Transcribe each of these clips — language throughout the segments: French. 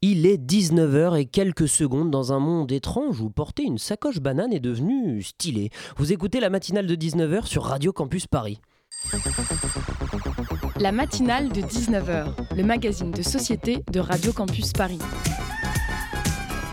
Il est 19h et quelques secondes dans un monde étrange où porter une sacoche banane est devenu stylé. Vous écoutez la matinale de 19h sur Radio Campus Paris. La matinale de 19h, le magazine de société de Radio Campus Paris.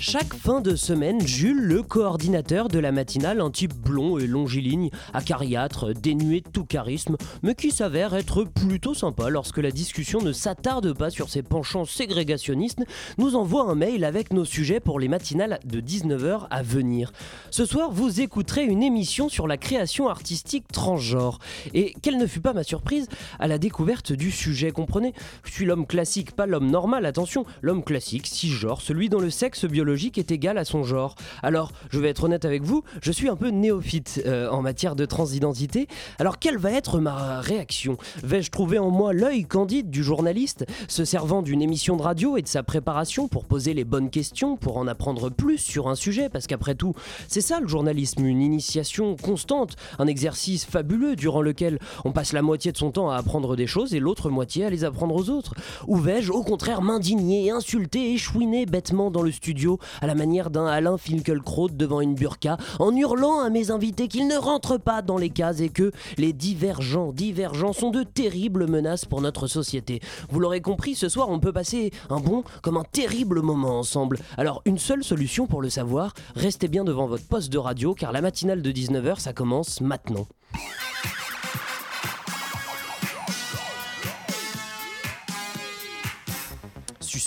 Chaque fin de semaine, Jules, le coordinateur de la matinale, un type blond et longiligne, acariâtre, dénué de tout charisme, mais qui s'avère être plutôt sympa lorsque la discussion ne s'attarde pas sur ses penchants ségrégationnistes, nous envoie un mail avec nos sujets pour les matinales de 19h à venir. Ce soir, vous écouterez une émission sur la création artistique transgenre. Et quelle ne fut pas ma surprise à la découverte du sujet, comprenez? Je suis l'homme classique, pas l'homme normal, attention, l'homme classique, cisgenre, celui dont le sexe biologique est égal à son genre. Alors, je vais être honnête avec vous, je suis un peu néophyte euh, en matière de transidentité. Alors, quelle va être ma réaction? Vais-je trouver en moi l'œil candide du journaliste, se servant d'une émission de radio et de sa préparation pour poser les bonnes questions, pour en apprendre plus sur un sujet? Parce qu'après tout, c'est ça le journalisme, une initiation constante, un exercice fabuleux durant lequel on passe la moitié de son temps à apprendre des choses et l'autre moitié à les apprendre aux autres. Ou vais-je au contraire m'indigner, insulter et chouiner bêtement dans le studio à la manière d'un Alain Finkielkraut devant une burqa, en hurlant à mes invités qu'ils ne rentrent pas dans les cases et que les divergents, divergents sont de terribles menaces pour notre société. Vous l'aurez compris, ce soir on peut passer un bon comme un terrible moment ensemble. Alors une seule solution pour le savoir, restez bien devant votre poste de radio car la matinale de 19h ça commence maintenant.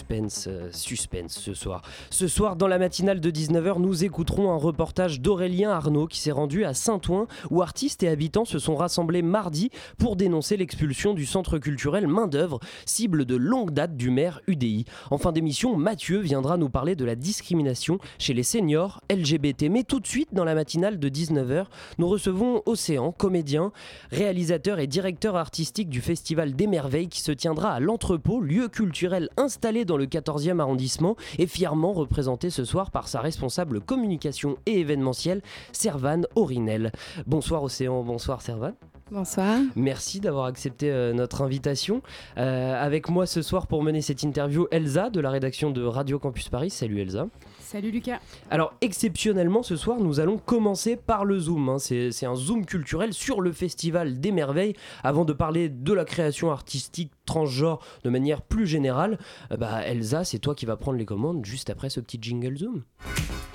Suspense, euh, suspense ce soir. Ce soir, dans la matinale de 19h, nous écouterons un reportage d'Aurélien Arnaud qui s'est rendu à Saint-Ouen, où artistes et habitants se sont rassemblés mardi pour dénoncer l'expulsion du centre culturel Main-d'œuvre, cible de longue date du maire UDI. En fin d'émission, Mathieu viendra nous parler de la discrimination chez les seniors LGBT. Mais tout de suite, dans la matinale de 19h, nous recevons Océan, comédien, réalisateur et directeur artistique du Festival des Merveilles qui se tiendra à l'entrepôt, lieu culturel installé dans le 14e arrondissement et fièrement représenté ce soir par sa responsable communication et événementielle, Servane Orinel. Bonsoir Océan, bonsoir Servane. Bonsoir. Merci d'avoir accepté euh, notre invitation. Euh, avec moi ce soir pour mener cette interview, Elsa de la rédaction de Radio Campus Paris. Salut Elsa. Salut Lucas. Alors exceptionnellement ce soir nous allons commencer par le Zoom. Hein. C'est un Zoom culturel sur le Festival des Merveilles avant de parler de la création artistique transgenre de manière plus générale. Euh, bah, Elsa, c'est toi qui vas prendre les commandes juste après ce petit jingle Zoom.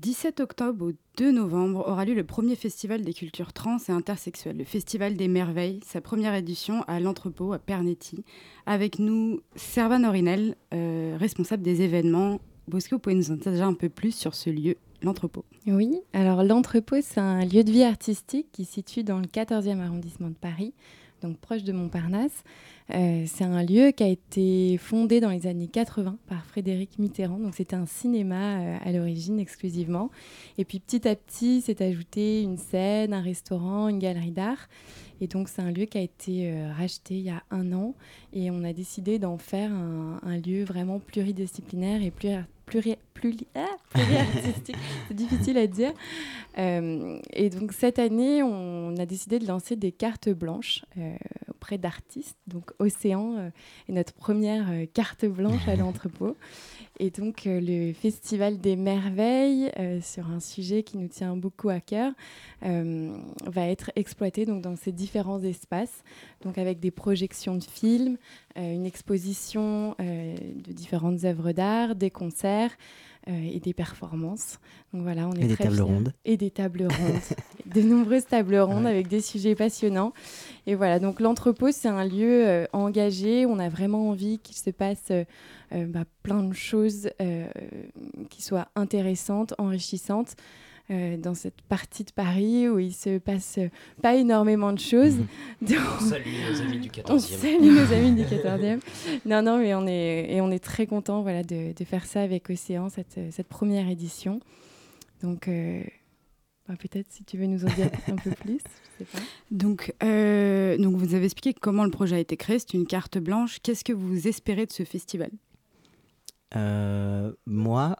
17 octobre au 2 novembre aura lieu le premier festival des cultures trans et intersexuelles, le Festival des Merveilles, sa première édition à l'entrepôt à Pernetti. Avec nous, Servan Orinel, euh, responsable des événements. Que vous pouvez nous en dire déjà un peu plus sur ce lieu, l'entrepôt Oui, alors l'entrepôt, c'est un lieu de vie artistique qui se situe dans le 14e arrondissement de Paris, donc proche de Montparnasse. Euh, c'est un lieu qui a été fondé dans les années 80 par Frédéric Mitterrand. Donc c'était un cinéma euh, à l'origine exclusivement. Et puis petit à petit s'est ajouté une scène, un restaurant, une galerie d'art. Et donc c'est un lieu qui a été euh, racheté il y a un an. Et on a décidé d'en faire un, un, lieu vraiment pluridisciplinaire et plus pluri, pluri, ah, pluriartistique. c'est difficile à dire. Euh, et donc cette année, on a décidé de lancer des cartes blanches euh, auprès d'artistes. Donc Océan euh, est notre première carte blanche à l'entrepôt. Et donc le Festival des Merveilles, sur un sujet qui nous tient beaucoup à cœur, va être exploité donc, dans ces différents espaces, donc avec des projections de films, une exposition de différentes œuvres d'art, des concerts, et des performances. Donc voilà, on est et des tables rondes. Et des tables rondes, de nombreuses tables rondes avec des sujets passionnants. Et voilà, donc l'entrepôt, c'est un lieu engagé. On a vraiment envie qu'il se passe bah, plein de choses qui soient intéressantes, enrichissantes. Euh, dans cette partie de Paris où il se passe pas énormément de choses. Mhm. On salue nos amis du 14e. On salue nos amis du 14e. non, non, mais on est, et on est très content voilà, de, de, faire ça avec Océan, cette, cette première édition. Donc, euh, bah, peut-être si tu veux nous en dire un peu plus. Je sais pas. Donc, euh, donc, vous avez expliqué comment le projet a été créé. C'est une carte blanche. Qu'est-ce que vous espérez de ce festival? Euh, moi,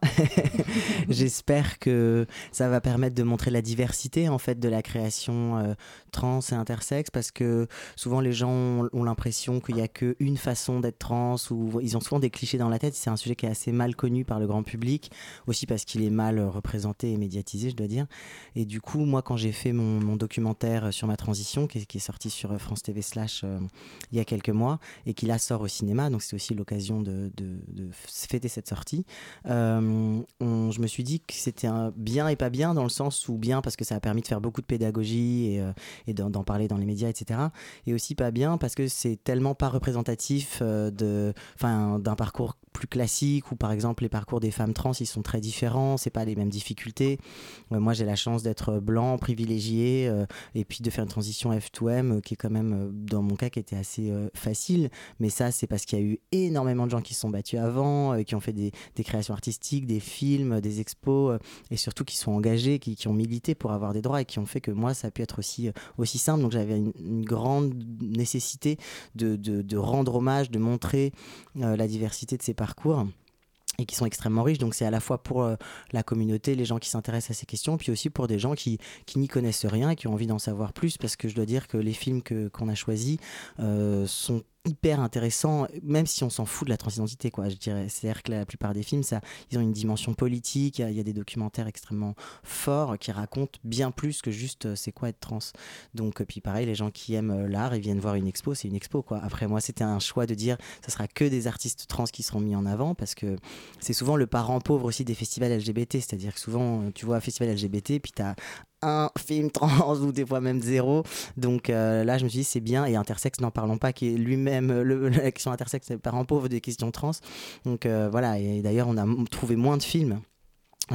j'espère que ça va permettre de montrer la diversité en fait de la création euh, trans et intersexe parce que souvent les gens ont, l'impression qu'il n'y a qu'une façon d'être trans ou ils ont souvent des clichés dans la tête. C'est un sujet qui est assez mal connu par le grand public, aussi parce qu'il est mal représenté et médiatisé, je dois dire. Et du coup, moi, quand j'ai fait mon, documentaire sur ma transition, qui est, sorti sur France TV slash euh, il y a quelques mois et qui là sort au cinéma, donc c'est aussi l'occasion de, de, de cette sortie, euh, je me suis dit que c'était bien et pas bien dans le sens où bien parce que ça a permis de faire beaucoup de pédagogie et, euh, d'en parler dans les médias, etc. Et aussi pas bien parce que c'est tellement pas représentatif euh, d'un parcours plus classique où par exemple les parcours des femmes trans ils sont très différents, c'est pas les mêmes difficultés. moi j'ai la chance d'être blanc, privilégié et puis de faire une transition F2M qui est quand même dans mon cas qui était assez facile, mais ça c'est parce qu'il y a eu énormément de gens qui se sont battus avant, qui ont fait des, créations artistiques, des films, des expos, euh, et surtout qui sont engagés, qui, ont milité pour avoir des droits et qui ont fait que moi, ça a pu être aussi, euh, aussi simple. Donc j'avais une, grande nécessité de, rendre hommage, de montrer euh, la diversité de ces parcours et qui sont extrêmement riches. Donc c'est à la fois pour la communauté, les gens qui s'intéressent à ces questions, puis aussi pour des gens qui, qui n'y connaissent rien et qui ont envie d'en savoir plus, parce que je dois dire que les films qu'on a choisis sont hyper intéressant, même si on s'en fout de la transidentité, quoi, je dirais. C'est-à-dire que la plupart des films, ça, ils ont une dimension politique, il y, a des documentaires extrêmement forts qui racontent bien plus que juste euh, c'est quoi être trans. Donc, euh, puis pareil, les gens qui aiment euh, l'art, ils viennent voir une expo, c'est une expo, quoi. Après, moi, c'était un choix de dire, ce sera que des artistes trans qui seront mis en avant, parce que c'est souvent le parent pauvre aussi des festivals LGBT, c'est-à-dire que souvent, tu vois un festival LGBT, puis tu as un film trans ou des fois même zéro. Donc euh, là, je me suis dit, c'est bien. Et intersexe, n'en parlons pas, qui est lui-même, la question intersexe, c'est parent pauvre des questions trans. Donc euh, voilà, et d'ailleurs, on a trouvé moins de films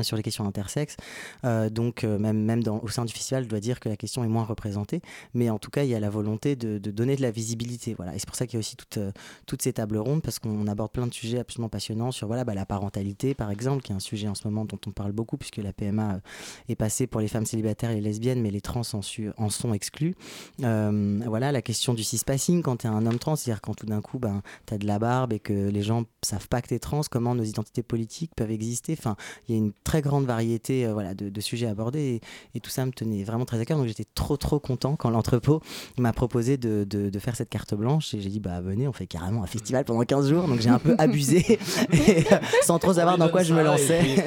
sur les questions intersexes. Euh, donc, euh, même, même au sein du festival, je dois dire que la question est moins représentée. Mais en tout cas, il y a la volonté de, donner de la visibilité. Voilà. Et c'est pour ça qu'il y a aussi toute, euh, toutes ces tables rondes, parce qu'on aborde plein de sujets absolument passionnants sur voilà, bah, la parentalité, par exemple, qui est un sujet en ce moment dont on parle beaucoup, puisque la PMA est passée pour les femmes célibataires et les lesbiennes, mais les trans en sont exclus. voilà, la question du cispassing, quand tu es un homme trans, c'est-à-dire quand tout d'un coup, ben, tu as de la barbe et que les gens savent pas que tu es trans, comment nos identités politiques peuvent exister? Enfin, il y a une très grande variété euh, voilà, de, sujets abordés et, tout ça me tenait vraiment très à cœur. Donc j'étais trop trop content quand l'entrepôt m'a proposé de, de, faire cette carte blanche et j'ai dit bah venez, on fait carrément un festival pendant 15 jours. Donc j'ai un peu abusé sans trop savoir dans quoi je me lançais.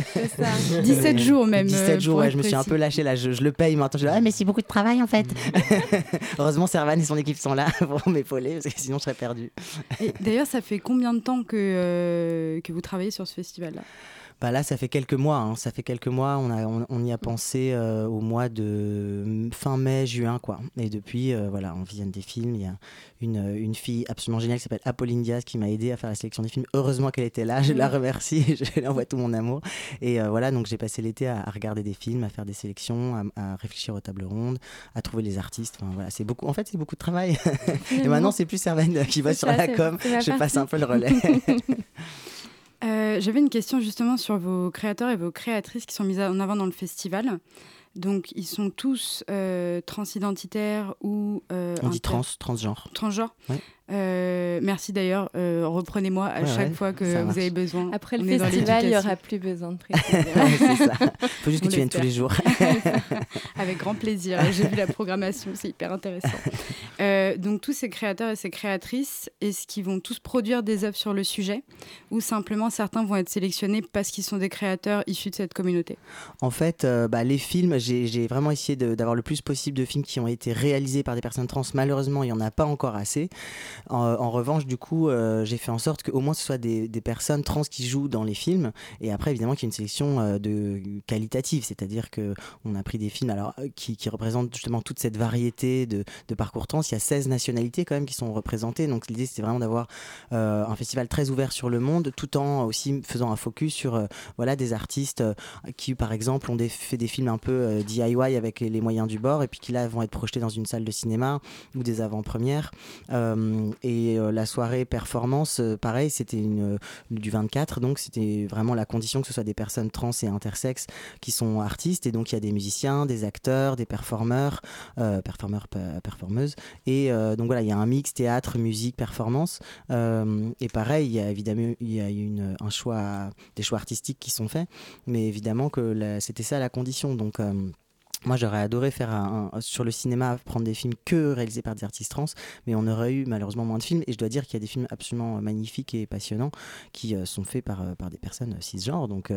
17 jours même. 17 euh, jours, ouais, je me suis un peu lâché là, je, le paye maintenant. Je dis, ah, mais c'est beaucoup de travail en fait. Heureusement, Servan et son équipe sont là pour m'épauler parce que sinon je serais perdu. D'ailleurs, ça fait combien de temps que, euh, que vous travaillez sur ce festival-là? Bah là, ça fait quelques mois. Hein. Ça fait quelques mois. On, a, on, y a pensé euh, au mois de fin mai, juin, quoi. Et depuis, euh, voilà, on visionne des films. Il y a une, une fille absolument géniale qui s'appelle Apolline Diaz qui m'a aidé à faire la sélection des films. Heureusement qu'elle était là. Je la remercie. je lui envoie tout mon amour. Et euh, voilà, donc j'ai passé l'été à, regarder des films, à faire des sélections, à, réfléchir aux tables rondes, à trouver les artistes. Enfin, voilà, c'est beaucoup. En fait, c'est beaucoup de travail. Et maintenant, c'est plus Servaine qui va sur la com. Je passe un peu le relais. Euh, j'avais une question justement sur vos créateurs et vos créatrices qui sont mises en avant dans le festival. Donc, ils sont tous euh, transidentitaires ou. Euh, On dit trans, transgenre. Transgenre. Euh, merci d'ailleurs, euh, reprenez-moi à chaque fois que vous avez besoin. Après le festival, il n'y aura plus besoin de préciser. Il faut juste que tu viennes tous les jours. Avec grand plaisir. J'ai vu la programmation, c'est hyper intéressant. Euh, donc tous ces créateurs et ces créatrices, est-ce qu'ils vont tous produire des œuvres sur le sujet? Ou simplement certains vont être sélectionnés parce qu'ils sont des créateurs issus de cette communauté? En fait, bah, les films, j'ai vraiment essayé d'avoir le plus possible de films qui ont été réalisés par des personnes trans. Malheureusement, il n'y en a pas encore assez. En, revanche, du coup, j'ai fait en sorte qu'au moins ce soit des, personnes trans qui jouent dans les films. Et après, évidemment, qu'il y ait une sélection de qualitative, c'est-à-dire que on a pris des films alors qui, qui représentent justement toute cette variété de, parcours trans. Il y a 16 nationalités quand même qui sont représentées. Donc l'idée, c'est vraiment d'avoir un festival très ouvert sur le monde, tout en aussi faisant un focus sur voilà des artistes qui, par exemple, ont fait des films un peu DIY avec les, moyens du bord et puis qui là vont être projetés dans une salle de cinéma ou des avant-premières. Euh, et euh, la soirée performance, euh, pareil, c'était du 24, donc c'était vraiment la condition que ce soit des personnes trans et intersexes qui sont artistes. Et donc il y a des musiciens, des acteurs, des performeurs, performeurs, performeuses. Et donc voilà, il y a un mix théâtre, musique, performance. et pareil, il y a évidemment il y a un choix, des choix artistiques qui sont faits, mais évidemment que c'était ça la condition. Donc moi, j'aurais adoré faire sur le cinéma, prendre des films que réalisés par des artistes trans, mais on aurait eu malheureusement moins de films. Et je dois dire qu'il y a des films absolument magnifiques et passionnants qui euh, sont faits par, euh, par des personnes euh, cisgenres. Donc,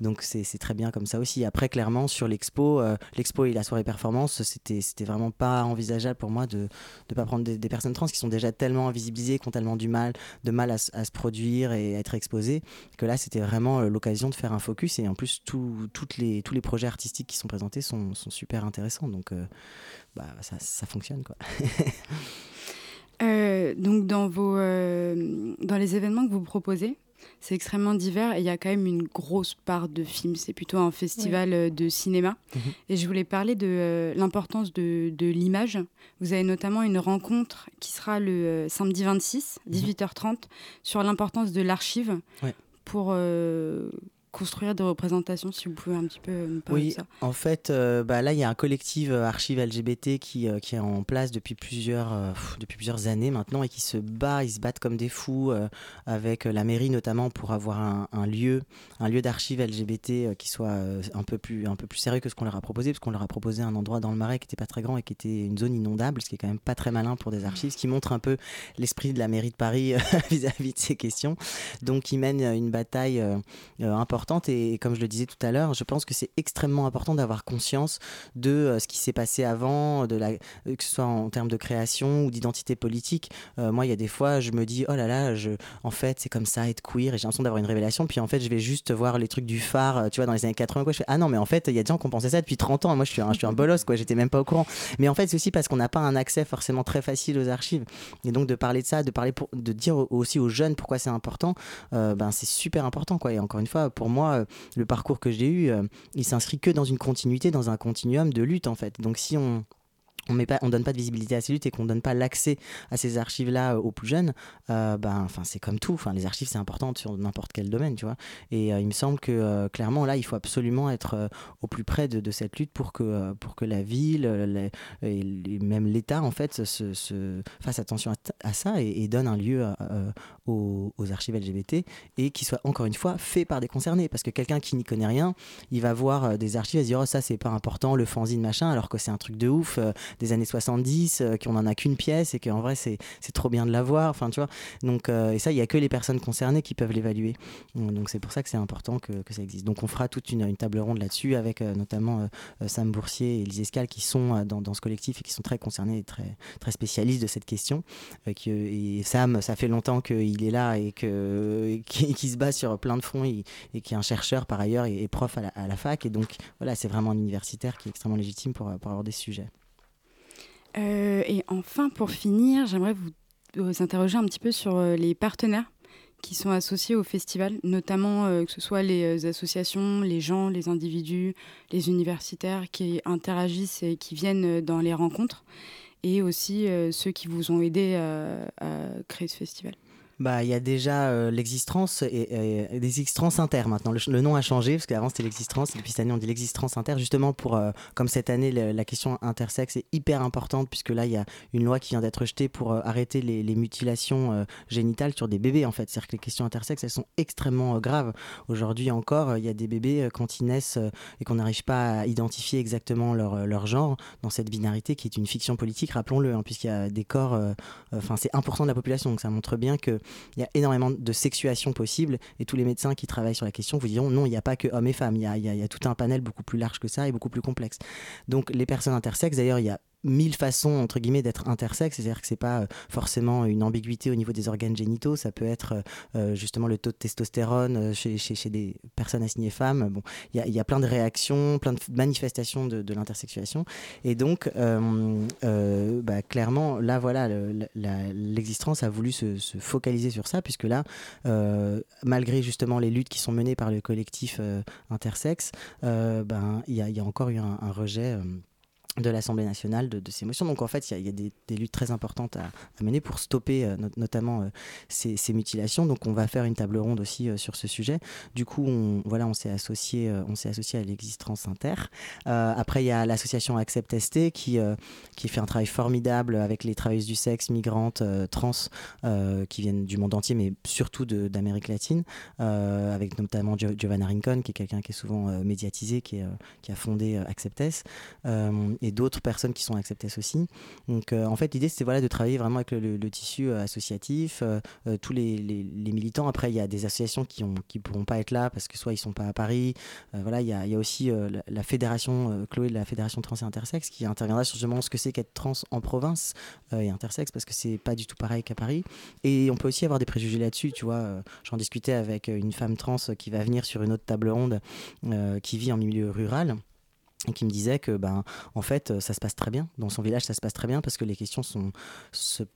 donc c'est, très bien comme ça aussi. Après, clairement, sur l'expo, l'expo et la soirée performance, c'était, c'était vraiment pas envisageable pour moi de ne pas prendre des, personnes trans qui sont déjà tellement invisibilisées, qui ont tellement du mal, de mal à, se produire et à être exposées, que là, c'était vraiment l'occasion de faire un focus. Et en plus, toutes les, tous les projets artistiques qui sont présentés sont super intéressants. Donc, euh, bah, ça, ça, fonctionne. Quoi. Euh, donc, dans, vos, euh, dans les événements que vous proposez, c'est extrêmement divers et il y a quand même une grosse part de films. C'est plutôt un festival de cinéma. Mhm. Et je voulais parler de l'importance de, de l'image. Vous avez notamment une rencontre qui sera le samedi 26, 18h30, mhm. sur l'importance de l'archive pour construire des représentations, si vous pouvez un petit peu nous parler oui, de ça. En fait, euh, bah, là, il y a un collectif euh, Archives LGBT qui, euh, qui est en place depuis plusieurs, depuis plusieurs années maintenant et qui se bat, ils se battent comme des fous avec la mairie notamment pour avoir un, un lieu, un lieu d'archives LGBT qui soit un, peu plus, un peu plus sérieux que ce qu'on leur a proposé, parce qu'on leur a proposé un endroit dans le Marais qui n'était pas très grand et qui était une zone inondable, ce qui est quand même pas très malin pour des archives, ce qui montre un peu l'esprit de la mairie de Paris vis-à-vis -vis de ces questions. Donc, ils mènent une bataille importante et, comme je le disais tout à l'heure, je pense que c'est extrêmement important d'avoir conscience de euh, ce qui s'est passé avant, euh, que ce soit en termes de création ou d'identité politique. Euh, moi, il y a des fois, je me dis, oh là là, en fait, c'est comme ça, être queer, et j'ai l'impression d'avoir une révélation. Puis en fait, je vais juste voir les trucs du phare, tu vois, dans les années 80, quoi. Ah non, mais en fait, il y a des gens qui ont ça depuis 30 ans. Moi, je suis un, je bolos, quoi, j'étais même pas au courant. Mais en fait, c'est aussi parce qu'on n'a pas un accès forcément très facile aux archives. Et donc, de parler de ça, de, parler pour, de dire aussi aux jeunes pourquoi c'est important, ben, c'est super important, quoi. Et encore une fois, pour moi, euh, le parcours que j'ai eu, euh, il s'inscrit que dans une continuité, dans un continuum de lutte en fait. Donc si on on ne on donne pas de visibilité à ces luttes et qu'on donne pas l'accès à ces archives là aux plus jeunes ben enfin c'est comme tout enfin les archives c'est important sur n'importe quel domaine tu vois et il me semble que clairement là il faut absolument être au plus près de, cette lutte pour que pour que la ville et même l'État en fait se, fasse attention à, ça et, donne un lieu aux, archives LGBT et qui soit encore une fois fait par des concernés. Parce que quelqu'un qui n'y connaît rien, il va voir euh, des archives et se dire oh, ça c'est pas important, le fanzine machin, alors que c'est un truc de ouf euh, des années 70, euh, qu'on en a qu'une pièce et qu'en vrai c'est trop bien de l'avoir. Enfin, tu vois. Donc, et ça, il y a que les personnes concernées qui peuvent l'évaluer. Donc c'est pour ça que c'est important que, que, ça existe. Donc on fera toute une, table ronde là-dessus avec notamment Sam Boursier et Elise Escal qui sont dans, dans, ce collectif et qui sont très concernés et très, très spécialistes de cette question. et Sam, ça fait longtemps qu'il il est là et que, qui, se bat sur plein de fronts et, qui est un chercheur par ailleurs et, prof à la, fac. Et donc voilà, c'est vraiment un universitaire qui est extrêmement légitime pour, pour avoir des sujets. Euh, et enfin, pour finir, j'aimerais vous, interroger un petit peu sur euh, les partenaires qui sont associés au festival, notamment euh, que ce soit les associations, les gens, les individus, les universitaires qui interagissent et qui viennent dans les rencontres, et aussi ceux qui vous ont aidé à créer ce festival bah, il y a déjà euh, l'existence et, des existences inter maintenant. Le, nom a changé parce qu'avant c'était l'existence et depuis cette année on dit l'existence inter justement pour, euh, comme cette année, la question intersexe est hyper importante puisque là il y a une loi qui vient d'être jetée pour euh, arrêter les, mutilations génitales sur des bébés en fait. C'est-à-dire que les questions intersexes elles sont extrêmement graves. Aujourd'hui encore, il y a des bébés quand ils naissent et qu'on n'arrive pas à identifier exactement leur, leur, genre dans cette binarité qui est une fiction politique, rappelons-le, hein, puisqu'il y a des corps, enfin c'est 1% de la population donc ça montre bien que il y a énormément de sexuation possible et tous les médecins qui travaillent sur la question vous diront non, il n'y a pas que hommes et femmes, il y a, y a, tout un panel beaucoup plus large que ça et beaucoup plus complexe. Donc les personnes intersexes, d'ailleurs, il y a mille façons entre guillemets d'être intersexe, c'est-à-dire que c'est pas forcément une ambiguïté au niveau des organes génitaux, ça peut être justement le taux de testostérone chez, chez, des personnes assignées femmes. Bon, il y, y, a plein de réactions, plein de manifestations de, l'intersexuation, et donc bah, clairement là voilà l'existence a voulu se, se, focaliser sur ça puisque là malgré justement les luttes qui sont menées par le collectif intersexe, ben il y, a encore eu un rejet de l'Assemblée nationale de, ces motions. Donc en fait, il y, a, des, luttes très importantes à, mener pour stopper euh, notamment euh, ces, mutilations. Donc on va faire une table ronde aussi euh, sur ce sujet. Du coup, on, voilà, on s'est associé, on s'est associé à l'existence inter. après, il y a l'association Accept ST qui, qui fait un travail formidable avec les travailleuses du sexe, migrantes, trans, qui viennent du monde entier, mais surtout d'Amérique latine, avec notamment Giovanna Rincon, qui est quelqu'un qui est souvent médiatisé, qui, a fondé Acceptes et d'autres personnes qui sont acceptées aussi. Donc euh, en fait l'idée c'est voilà, de travailler vraiment avec le, tissu euh, associatif, euh, tous les, militants. Après il y a des associations qui ne pourront pas être là parce que soit ils sont pas à Paris. voilà, il y a, y a, aussi la, fédération, Chloé de la fédération trans et intersexe qui interviendra sur justement ce que c'est qu'être trans en province et intersexe parce que c'est pas du tout pareil qu'à Paris. Et on peut aussi avoir des préjugés là-dessus, tu vois. J'en discutais avec une femme trans qui va venir sur une autre table ronde qui vit en milieu rural et qui me disait que ben en fait euh, ça se passe très bien. Dans son village ça se passe très bien parce que les questions se,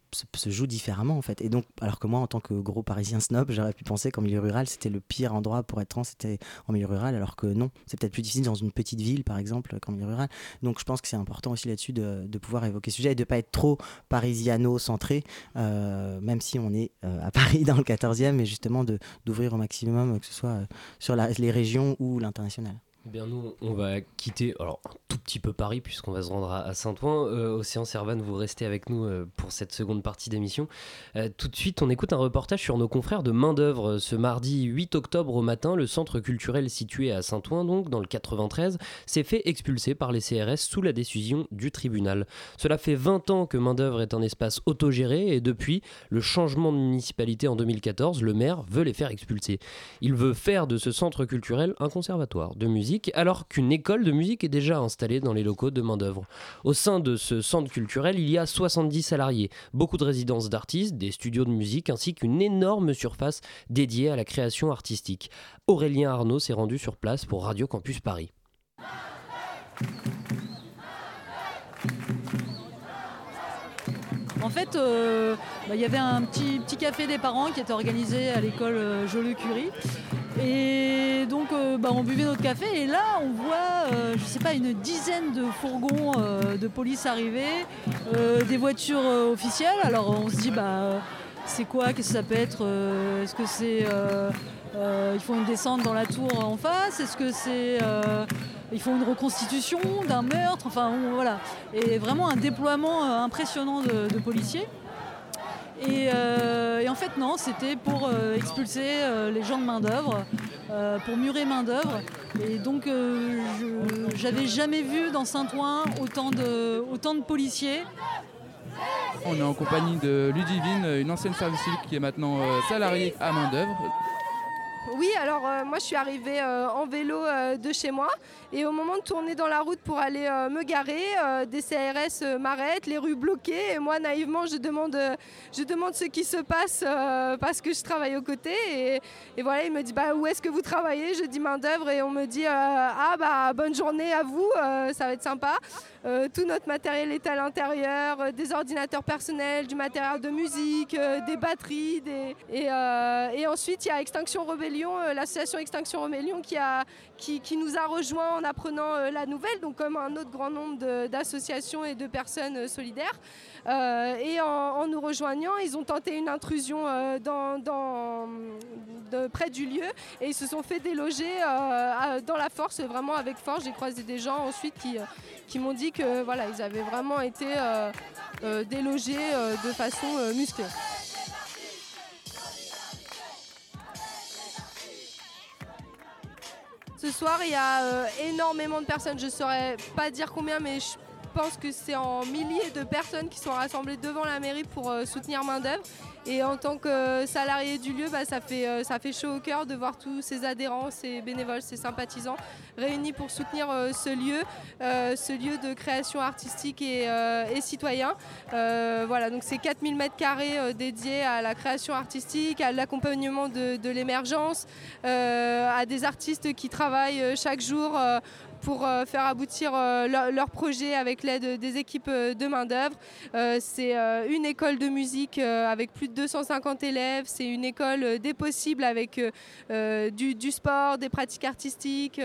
jouent différemment en fait. Et donc alors que moi en tant que gros parisien snob j'aurais pu penser qu'en milieu rural c'était le pire endroit pour être trans c'était en milieu rural alors que non. C'est peut-être plus difficile dans une petite ville par exemple qu'en milieu rural. Donc je pense que c'est important aussi là-dessus de, de, pouvoir évoquer ce sujet et de pas être trop parisiano centré euh, même si on est euh, à Paris dans le 14e mais justement d'ouvrir au maximum que ce soit sur les régions ou l'international eh bien, nous, on va quitter un tout petit peu Paris, puisqu'on va se rendre à, Saint-Ouen. Euh, Océan Servan, vous restez avec nous euh, pour cette seconde partie d'émission. Euh, tout de suite, on écoute un reportage sur nos confrères de main-d'œuvre. Ce mardi 8 octobre au matin, le centre culturel situé à Saint-Ouen, donc dans le 93, s'est fait expulser par les CRS sous la décision du tribunal. Cela fait 20 ans que main-d'œuvre est un espace autogéré et depuis le changement de municipalité en 2014, le maire veut les faire expulser. Il veut faire de ce centre culturel un conservatoire de musique alors qu'une école de musique est déjà installée dans les locaux de main-d'œuvre. Au sein de ce centre culturel, il y a 70 salariés, beaucoup de résidences d'artistes, des studios de musique ainsi qu'une énorme surface dédiée à la création artistique. Aurélien Arnaud s'est rendu sur place pour Radio Campus Paris. En fait, euh, bah, il y avait un petit, café des parents qui était organisé à l'école euh, Joliot-Curie. Et donc, euh, bah, on buvait notre café et là, on voit, je sais pas, une dizaine de fourgons de police arriver, des voitures officielles. Alors, on se dit, bah, c'est quoi? Qu'est-ce que ça peut être Est-ce que c'est ils font une descente dans la tour en face Est-ce que c'est ils font une reconstitution d'un meurtre, enfin voilà. Et vraiment un déploiement euh, impressionnant de, policiers. Euh, et, en fait, non, c'était pour euh, expulser les gens de main-d'œuvre, pour murer main-d'œuvre. Et donc, j'avais jamais vu dans Saint-Ouen autant de, autant de policiers. On est en compagnie de Ludivine, une ancienne service civique qui est maintenant salariée à main-d'œuvre. Oui, alors euh, moi je suis arrivée euh, en vélo euh, de chez moi. Et au moment de tourner dans la route pour aller me garer, des CRS m'arrêtent, les rues bloquées. Et moi naïvement je demande, ce qui se passe parce que je travaille aux côtés. Et, voilà il me dit bah où est-ce que vous travaillez? Je dis main d'œuvre. Et on me dit ah bah bonne journée à vous, ça va être sympa. Tout notre matériel est à l'intérieur, des ordinateurs personnels, du matériel de musique, des batteries, Et, ensuite il y a Extinction Rebellion euh, l'association Extinction Rebellion qui, a, qui, nous a rejoint en apprenant euh, la nouvelle, donc comme un autre grand nombre d'associations et de personnes euh, solidaires. et en, nous rejoignant, ils ont tenté une intrusion près du lieu et ils se sont fait déloger dans la force, vraiment avec force. J'ai croisé des gens ensuite qui, qui m'ont dit que voilà, avaient vraiment été délogés de façon musclée. Ce soir, il y a euh, énormément de personnes. Je ne saurais pas dire combien, mais je pense que c'est en milliers de personnes qui sont rassemblées devant la mairie pour euh, soutenir main d'œuvre. Et en tant que salarié du lieu, bah, ça, fait, ça fait chaud au cœur de voir tous ces adhérents, ces bénévoles, ces sympathisants réunis pour soutenir ce lieu, ce lieu de création artistique et, citoyen. voilà, donc c'est 4000 m2 dédiés à la création artistique, à l'accompagnement de l'émergence, à des artistes qui travaillent chaque jour pour euh, faire aboutir euh, leur, projet avec l'aide des équipes euh, de main-d'œuvre. c'est une école de musique avec plus de 250 élèves. C'est une école des possibles avec du, sport, des pratiques artistiques.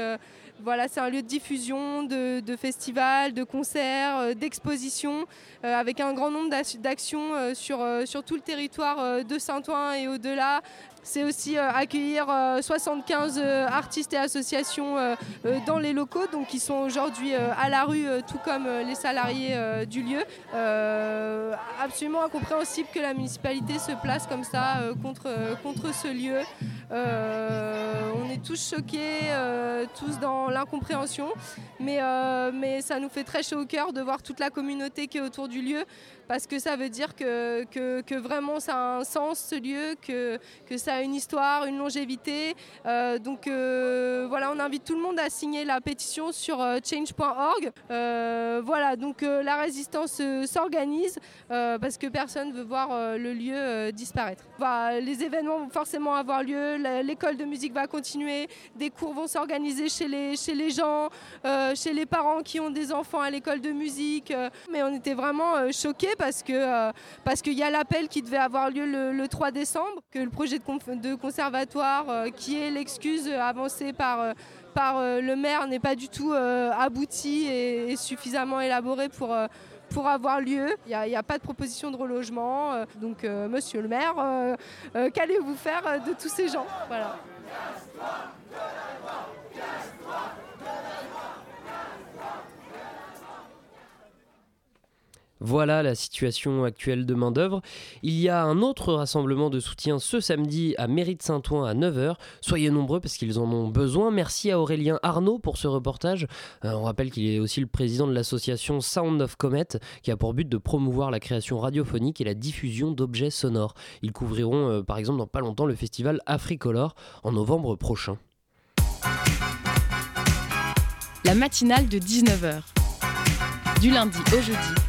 Voilà, c'est un lieu de diffusion, de, festivals, de concerts, d'expositions, avec un grand nombre d'actions sur, sur tout le territoire de Saint-Ouen et au-delà, c'est aussi euh, accueillir 75 euh, euh, artistes et associations dans les locaux, donc qui sont aujourd'hui à la rue, tout comme les salariés du lieu. absolument incompréhensible que la municipalité se place comme ça contre, contre ce lieu. on est tous choqués, tous dans l'incompréhension, mais, mais ça nous fait très chaud au cœur de voir toute la communauté qui est autour du lieu parce que ça veut dire que, que, vraiment ça a un sens ce lieu, que, que ça a une histoire, une longévité. Euh, donc euh, voilà, on invite tout le monde à signer la pétition sur euh, change.org. voilà, donc la résistance s'organise parce que personne ne veut voir le lieu disparaître. les événements vont forcément avoir lieu, l'école de musique va continuer, des cours vont s'organiser chez les, chez les gens, chez les parents qui ont des enfants à l'école de musique. mais on était vraiment choqués parce que euh, qu'il y a l'appel qui devait avoir lieu le, 3 décembre, que le projet de, conservatoire, euh, qui est l'excuse avancée par euh, par le maire n'est pas du tout abouti et, suffisamment élaboré pour, pour avoir lieu. Il n'y a, pas de proposition de relogement. donc, monsieur le maire, qu'allez-vous faire de tous ces gens? Voilà. Voilà la situation actuelle de main-d'œuvre. Il y a un autre rassemblement de soutien ce samedi à Mairie de Saint-Ouen à 9h. Soyez nombreux parce qu'ils en ont besoin. Merci à Aurélien Arnaud pour ce reportage. Euh, on rappelle qu'il est aussi le président de l'association Sound of Comet qui a pour but de promouvoir la création radiophonique et la diffusion d'objets sonores. Ils couvriront euh, par exemple dans pas longtemps le festival Africolor en novembre prochain. La matinale de 19h. Du lundi au jeudi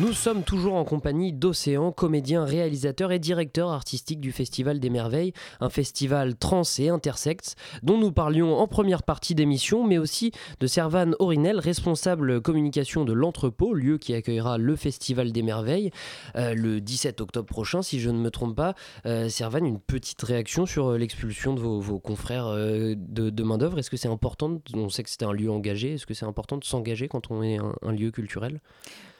Nous sommes toujours en compagnie d'Océan, comédien, réalisateur et directeur artistique du Festival des Merveilles, un festival trans et intersexe dont nous parlions en première partie d'émission, mais aussi de Servan Orinel, responsable communication de l'entrepôt, lieu qui accueillera le Festival des Merveilles euh, le 17 octobre prochain, si je ne me trompe pas. Euh, Servan, une petite réaction sur euh, l'expulsion de vos, confrères de, main-d'œuvre? Est-ce que c'est important? On sait que c'était un lieu engagé. Est-ce que c'est important de s'engager quand on est un lieu culturel?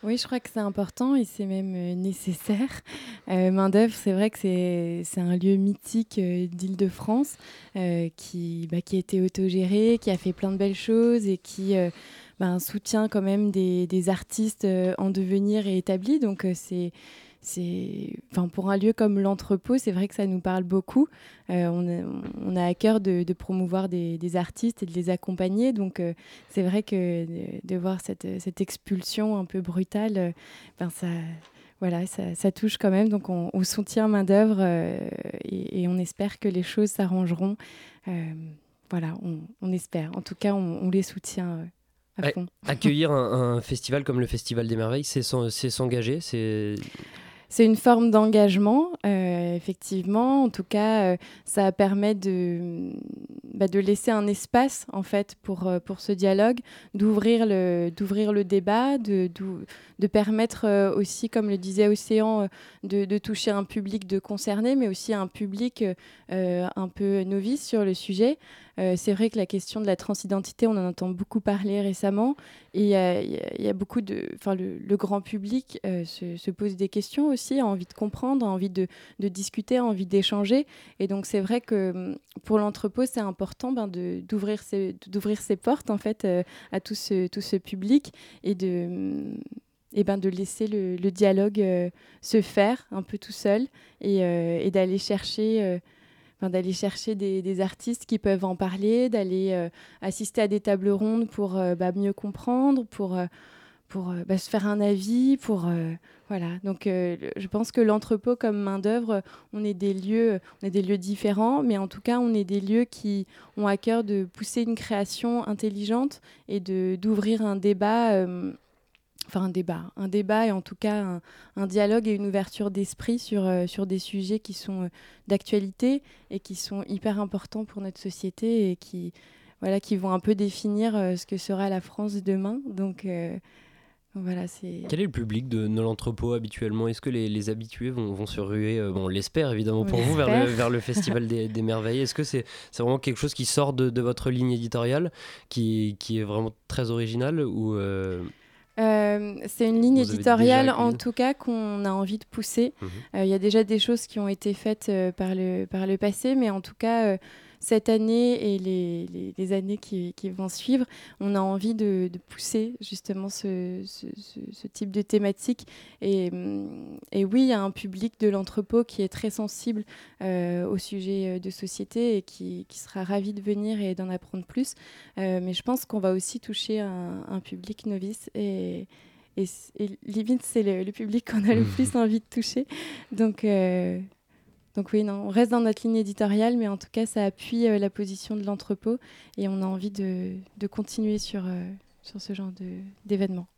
Oui, je crois que c'est important et c'est même euh, nécessaire. Euh, Main d'œuvre, c'est vrai que c'est un lieu mythique euh, d'Île-de-France qui, bah, qui a été autogéré, qui a fait plein de belles choses et qui bah, soutient quand même des, des artistes en devenir et établis. Donc c'est c'est, enfin, pour un lieu comme l'entrepôt, c'est vrai que ça nous parle beaucoup. Euh, on, a, à cœur de, promouvoir des, artistes et de les accompagner. Donc, euh, c'est vrai que de, voir cette, cette, expulsion un peu brutale, euh, ben ça, voilà, ça, touche quand même. Donc, on, soutient main d'œuvre et, on espère que les choses s'arrangeront. voilà, on, espère. En tout cas, on, les soutient. À fond. Accueillir un, un, festival comme le Festival des Merveilles, c'est s'engager, c'est c'est une forme d'engagement, euh, effectivement. En tout cas, euh, ça permet de, bah, de laisser un espace en fait pour, euh, pour ce dialogue, d'ouvrir le, d'ouvrir le débat, de, de, permettre aussi, comme le disait Océan, de, de, toucher un public de concernés, mais aussi un public un peu novice sur le sujet. Euh, c'est vrai que la question de la transidentité, on en entend beaucoup parler récemment. Et il y, a beaucoup de. Enfin, le, grand public euh, se, pose des questions aussi, a envie de comprendre, a envie de, discuter, a envie d'échanger. Et donc, c'est vrai que hum, pour l'entrepôt, c'est important ben, d'ouvrir ses, ses, portes, en fait, euh, à tout ce, tout ce public et de. Et ben de laisser le, dialogue se faire un peu tout seul et d'aller chercher d'aller chercher des, artistes qui peuvent en parler, d'aller euh, assister à des tables rondes pour euh, bah, mieux comprendre, pour, euh, pour bah, se faire un avis, pour voilà. Donc je pense que l'entrepôt comme main d'œuvre, on est des lieux, on est des lieux différents, mais en tout cas on est des lieux qui ont à cœur de pousser une création intelligente et d'ouvrir un débat enfin un débat, un débat et en tout cas un, dialogue et une ouverture d'esprit sur, euh, sur des sujets qui sont euh, d'actualité et qui sont hyper importants pour notre société et qui, voilà, qui vont un peu définir euh, ce que sera la France demain. Donc voilà, c'est. Quel est le public de, l'entrepôt habituellement? Est-ce que les, habitués vont, vont, se ruer, bon, on l'espère évidemment pour vous, vers le, vers le Festival des, des, Merveilles Est-ce que c'est vraiment quelque chose qui sort de, de, votre ligne éditoriale, qui, qui est vraiment très original ou euh, c'est une ligne éditoriale en tout cas qu'on a envie de pousser. Mhm. Euh, il y a déjà des choses qui ont été faites euh, par, le, par le passé, mais en tout cas, cette année et les, les, années qui, qui, vont suivre, on a envie de, de pousser justement ce, ce, ce, type de thématique. Et, mm, et, oui, il y a un public de l'entrepôt qui est très sensible euh, au sujet euh, de société et qui, qui, sera ravi de venir et d'en apprendre plus. Euh, mais je pense qu'on va aussi toucher un, un public novice et et, limite c'est le, le, public qu'on a le plus envie de toucher. Donc, donc oui, non, on reste dans notre ligne éditoriale, mais en tout cas, ça appuie euh, la position de l'entrepôt et on a envie de, continuer sur, euh, sur ce genre d'événements.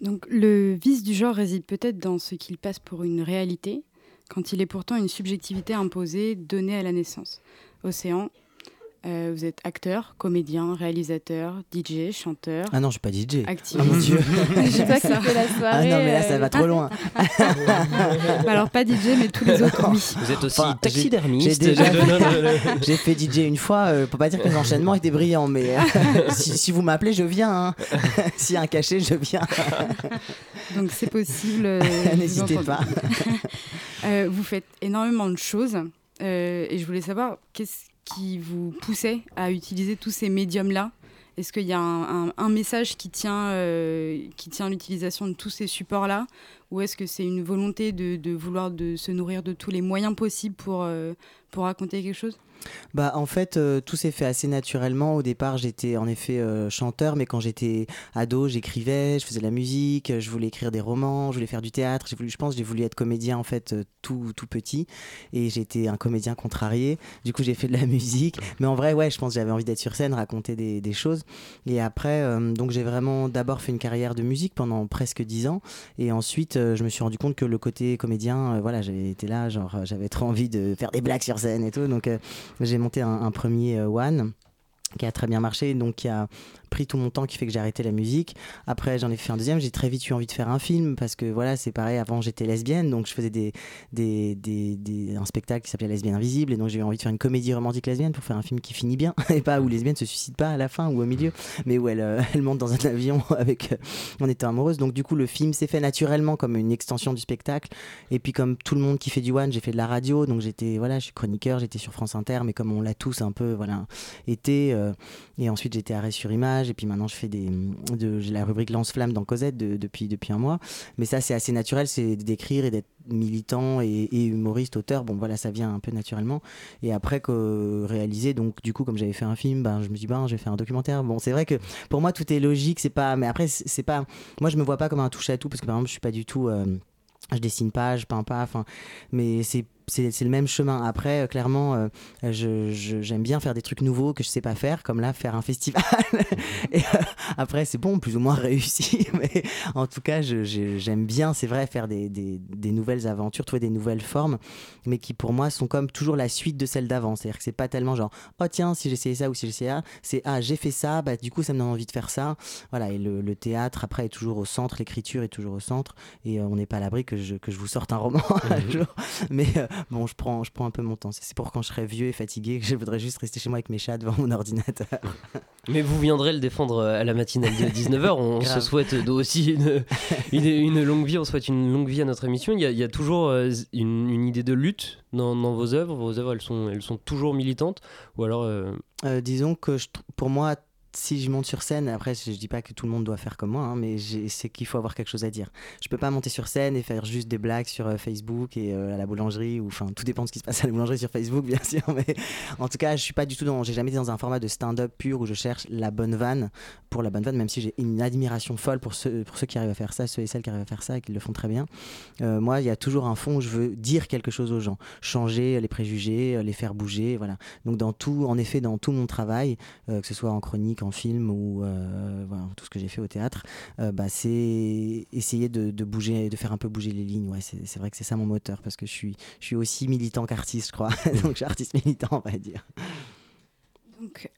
Donc le vice du genre réside peut-être dans ce qu'il passe pour une réalité, quand il est pourtant une subjectivité imposée, donnée à la naissance. Océan, euh, vous êtes acteur, comédien, réalisateur, DJ, chanteur. Ah non, je suis pas DJ. Activiste. Ah mon dieu. je pas fait la soirée. Ah non, mais là, ça va trop loin. Bah alors, pas DJ, mais tous les autres, oui. Vous êtes aussi taxidermiste. J'ai fait DJ une fois, euh, pour pas dire que l'enchaînement était brillant, mais euh, si, si, vous m'appelez, je viens. Hein. S'il y a un cachet, je viens. Donc, c'est possible. N'hésitez pas. vous faites énormément de choses. et je voulais savoir, qu'est-ce qui vous poussait à utiliser tous ces médiums-là Est-ce qu'il y a un, message qui tient, euh, tient l'utilisation de tous ces supports-là Ou est-ce que c'est une volonté de, vouloir de se nourrir de tous les moyens possibles pour, euh, pour raconter quelque chose? Bah, en fait, euh, tout s'est fait assez naturellement. Au départ, j'étais en effet euh, chanteur, mais quand j'étais ado, j'écrivais, je faisais de la musique, je voulais écrire des romans, je voulais faire du théâtre. J'ai voulu, je pense, j'ai voulu être comédien en fait euh, tout, tout petit, et j'étais un comédien contrarié. Du coup, j'ai fait de la musique, mais en vrai, ouais, je pense j'avais envie d'être sur scène, raconter des, des choses. Et après, donc j'ai vraiment d'abord fait une carrière de musique pendant presque dix ans, et ensuite, je me suis rendu compte que le côté comédien, voilà, j'avais été là, genre, j'avais trop envie de faire des blagues sur et tout, donc j'ai monté un, premier euh, One qui a très bien marché, donc qui a pris tout mon temps qui fait que j'ai arrêté la musique. Après, j'en ai fait un deuxième. J'ai très vite eu envie de faire un film parce que voilà, c'est pareil. Avant, j'étais lesbienne, donc je faisais des, des, des, un spectacle qui s'appelait Lesbienne Invisible. Et donc, j'ai eu envie de faire une comédie romantique lesbienne pour faire un film qui finit bien et pas où lesbienne se suicide pas à la fin ou au milieu, mais où elle, euh, elle monte dans un avion avec. Euh, on était amoureuse. Donc, du coup, le film s'est fait naturellement comme une extension du spectacle. Et puis, comme tout le monde qui fait du one, j'ai fait de la radio. Donc, j'étais, voilà, je suis chroniqueur, j'étais sur France Inter, mais comme on l'a tous un peu, voilà, été. Euh, et ensuite, j'étais arrêt sur image. Et puis maintenant, je fais des, de, la rubrique Lance-Flamme dans Cosette depuis, depuis un mois. Mais ça, c'est assez naturel, c'est d'écrire et d'être militant et, humoriste, auteur. Bon, voilà, ça vient un peu naturellement. Et après, que réaliser, donc du coup, comme j'avais fait un film, ben, je me dis, ben, je vais faire un documentaire. Bon, c'est vrai que pour moi, tout est logique. C'est pas, mais après, c'est pas, moi, je me vois pas comme un touche à tout parce que par exemple, je suis pas du tout. Euh, je dessine pas, je peins pas, enfin, mais c'est c'est le même chemin. Après, euh, clairement, euh, j'aime bien faire des trucs nouveaux que je sais pas faire, comme là, faire un festival. et euh, après, c'est bon, plus ou moins réussi. Mais en tout cas, j'aime bien, c'est vrai, faire des, des, des, nouvelles aventures, trouver des nouvelles formes, mais qui pour moi sont comme toujours la suite de celles d'avant. C'est-à-dire que c'est pas tellement genre, oh tiens, si j'essayais ça ou si j'essayais ça, c'est ah, j'ai fait ça, bah du coup, ça me donne envie de faire ça. Voilà, et le, le théâtre, après, est toujours au centre, l'écriture est toujours au centre, et on n'est pas à l'abri que je, que je vous sorte un roman un mhm. jour. Mais bon, je prends, je prends un peu mon temps. C'est pour quand je serai vieux et fatigué que je voudrais juste rester chez moi avec mes chats devant mon ordinateur. Mais vous viendrez le défendre euh, à la matinale de 19h. On se souhaite aussi une, une, longue vie. On souhaite une longue vie à notre émission. Il y a, toujours euh, une, idée de lutte dans, vos œuvres. Vos œuvres, elles sont, elles sont toujours militantes Ou alors. Euh, disons que pour moi, si je monte sur scène, après je, dis pas que tout le monde doit faire comme moi, hein, mais c'est qu'il faut avoir quelque chose à dire. Je peux pas monter sur scène et faire juste des blagues sur euh, Facebook et euh, à la boulangerie, ou enfin tout dépend de ce qui se passe à la boulangerie sur Facebook bien sûr, mais en tout cas je suis pas du tout dans, j'ai jamais été dans un format de stand-up pur où je cherche la bonne vanne pour la bonne vanne, même si j'ai une admiration folle pour ceux, pour ceux qui arrivent à faire ça, ceux et celles qui arrivent à faire ça et qui le font très bien. Euh, moi il y a toujours un fond où je veux dire quelque chose aux gens, changer les préjugés, les faire bouger, voilà. Donc dans tout, en effet dans tout mon travail, que ce soit en chronique, en film ou euh, tout ce que j'ai fait au théâtre, euh, bah, c'est essayer de, bouger, de faire un peu bouger les lignes. Ouais, c'est vrai que c'est ça mon moteur parce que je suis, je suis aussi militant qu'artiste, je crois. Donc je suis artiste militant, on va dire. Donc,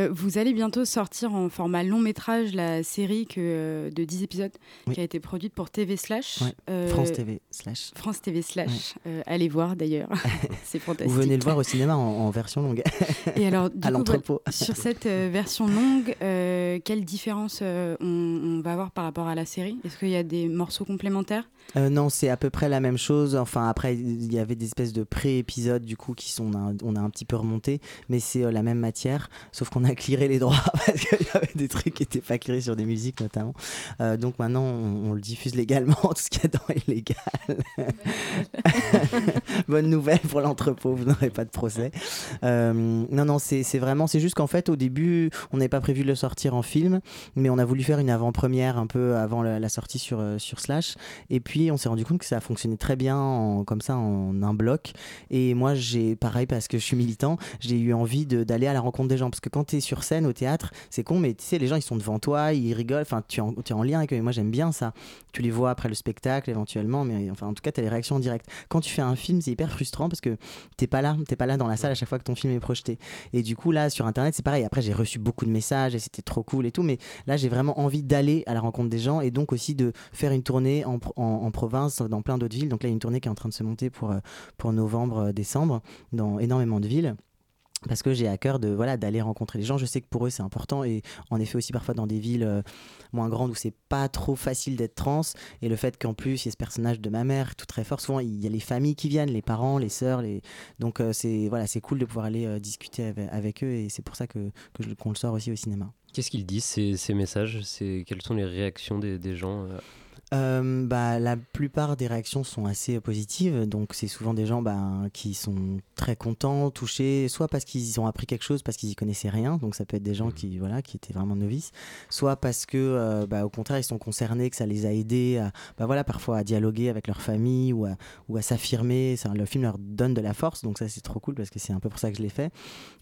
euh, vous allez bientôt sortir en format long métrage la série que, euh, de 10 épisodes qui a été produite pour TV Slash. Euh, France TV Slash. France TV Slash. allez voir d'ailleurs, c'est fantastique. Vous venez le voir au cinéma en, version longue. Et alors, du à l'entrepôt. sur cette version longue, quelle différence on, on, va avoir par rapport à la série? Est-ce qu'il y a des morceaux complémentaires? Non, c'est à peu près la même chose. Enfin, après, il y avait des espèces de pré-épisodes du coup qui sont, on a, on a un petit peu remonté, mais c'est la même matière sauf qu'on a clearé les droits parce qu'il y avait des trucs qui n'étaient pas clearés sur des musiques notamment. Euh, donc maintenant, on, le diffuse légalement, tout ce qu'il y a dedans est légal. Bonne nouvelle pour l'entrepôt, vous n'aurez pas de procès. Euh, non, non, c'est vraiment, c'est juste qu'en fait, au début, on n'avait pas prévu de le sortir en film, mais on a voulu faire une avant-première un peu avant la, sortie sur, euh, sur Slash. Et puis, on s'est rendu compte que ça a fonctionné très bien comme ça en un bloc. Et moi, j'ai, pareil, parce que je suis militant, j'ai eu envie d'aller à la rencontre des gens. Parce que quand tu sur scène au théâtre, c'est con, mais tu sais, les gens ils sont devant toi, ils rigolent. Enfin, tu es en, lien avec eux. Et moi j'aime bien ça. Tu les vois après le spectacle éventuellement, mais enfin, en tout cas, tu as les réactions en direct. Quand tu fais un film, c'est hyper frustrant parce que t'es pas là, t'es pas là dans la salle à chaque fois que ton film est projeté. Et du coup, là, sur internet, c'est pareil. Après, j'ai reçu beaucoup de messages et c'était trop cool et tout. Mais là, j'ai vraiment envie d'aller à la rencontre des gens et donc aussi de faire une tournée en, province, dans plein d'autres villes. Donc là, il y a une tournée qui est en train de se monter pour, euh, novembre, euh, décembre, dans énormément de villes parce que j'ai à cœur de voilà d'aller rencontrer les gens. Je sais que pour eux c'est important et en effet aussi parfois dans des villes euh, moins grandes où c'est pas trop facile d'être trans et le fait qu'en plus il y ait ce personnage de ma mère tout très fort. Souvent il y a les familles qui viennent, les parents, les sœurs, donc euh, c'est voilà c'est cool de pouvoir aller euh, discuter avec, eux et c'est pour ça que qu'on le sort aussi au cinéma. Qu'est-ce qu'ils disent ces, messages? Quelles sont les réactions des gens euh, bah, La plupart des réactions sont assez positives, donc c'est souvent des gens bah, qui sont très contents, touchés, soit parce qu'ils ont appris quelque chose, parce qu'ils y connaissaient rien, donc ça peut être des gens mmh. qui, voilà, qui étaient vraiment novices, soit parce que, euh, bah, au contraire, ils sont concernés, que ça les a aidés à, bah, voilà, parfois à dialoguer avec leur famille ou à, ou à s'affirmer. Le film leur donne de la force, donc ça c'est trop cool parce que c'est un peu pour ça que je l'ai fait.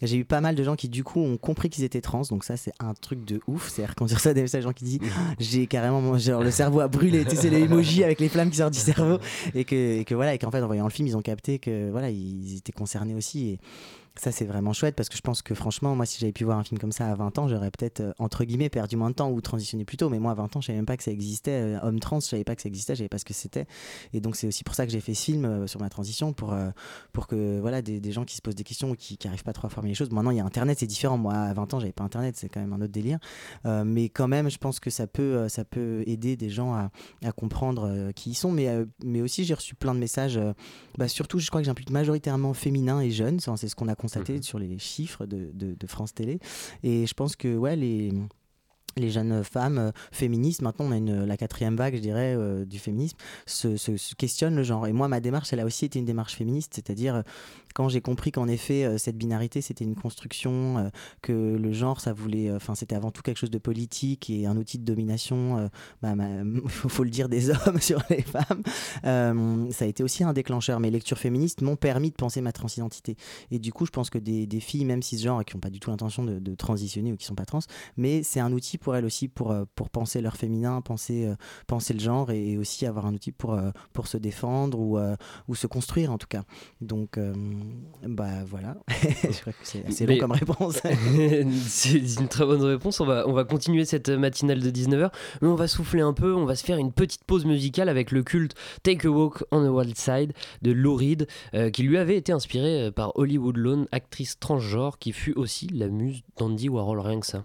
J'ai eu pas mal de gens qui du coup ont compris qu'ils étaient trans, donc ça c'est un truc de ouf. C'est-à-dire quand sur ça des messages, gens qui disent j'ai carrément genre le cerveau a brûlé sais, les emojis avec les flammes qui sortent du cerveau. Et que, voilà, et qu'en fait, en voyant le film, ils ont capté que voilà, ils étaient concernés aussi. Ça, c'est vraiment chouette parce que je pense que franchement, moi, si j'avais pu voir un film comme ça à 20 ans, j'aurais peut-être, euh, entre guillemets, perdu moins de temps ou transitionné plus tôt. Mais moi, à 20 ans, je savais même pas que ça existait. Euh, homme trans, je savais pas que ça existait, je savais pas ce que c'était. Et donc, c'est aussi pour ça que j'ai fait ce film euh, sur ma transition pour, pour que voilà, des, gens qui se posent des questions ou qui n'arrivent pas trop à former les choses. Maintenant, il y a Internet, c'est différent. Moi, à 20 ans, j'avais pas Internet, c'est quand même un autre délire. mais quand même, je pense que ça peut, ça peut aider des gens à, comprendre qui ils sont. Mais, mais aussi, j'ai reçu plein de messages. bah, surtout, je crois que j'implique majoritairement féminin et jeune. C'est ce qu'on a mmh sur les chiffres de, de, France Télé. Et je pense que ouais, les, les jeunes femmes euh, féministes, maintenant on a la quatrième vague, je dirais, euh, du féminisme, se, se, questionnent le genre. Et moi, ma démarche, elle a aussi été une démarche féministe, c'est-à-dire euh, quand j'ai compris qu'en effet, cette binarité, c'était une construction, que le genre, ça voulait, enfin, c'était avant tout quelque chose de politique et un outil de domination, bah, il faut le dire, des hommes sur les femmes, ça a été aussi un déclencheur. Mes lectures féministes m'ont permis de penser ma transidentité. Et du coup, je pense que des, des filles, même cisgenres, qui n'ont pas du tout l'intention de, de, transitionner ou qui ne sont pas trans, mais c'est un outil pour pour elles aussi pour, euh, pour penser leur féminin, penser, euh, penser le genre et, aussi avoir un outil pour, euh, pour se défendre ou, ou se construire en tout cas. Donc, bah voilà, je crois que c'est assez long comme réponse. c'est une très bonne réponse. On va, on va continuer cette matinale de 19h, mais on va souffler un peu, on va se faire une petite pause musicale avec le culte Take a Walk on the Wild Side de Lou Reed, qui lui avait été inspiré par Hollywood Lone, actrice transgenre qui fut aussi la muse d'Andy Warhol, rien que ça.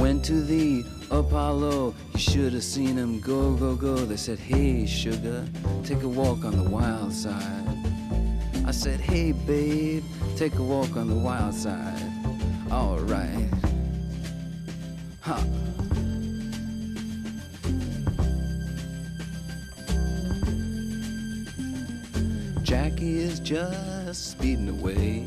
Went to the Apollo, you should have seen him go, go, go. They said, Hey, sugar, take a walk on the wild side. I said, Hey, babe, take a walk on the wild side. Alright. Ha. Jackie is just speeding away.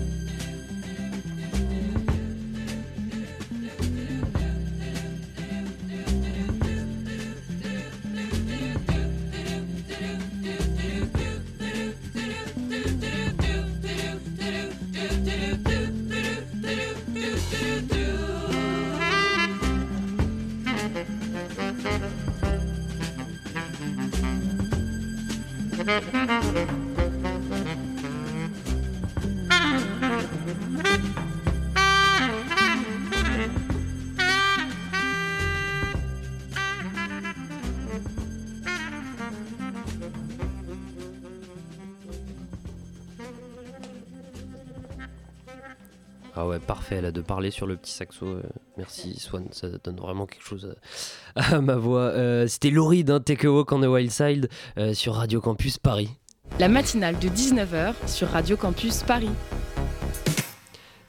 Ah ouais, parfait là de parler sur le petit saxo. euh, merci Swan, ça donne vraiment quelque chose à, ma voix. Euh, C'était Laurie d'un Take a Walk on the Wild Side euh, sur Radio Campus Paris. La matinale de 19h sur Radio Campus Paris.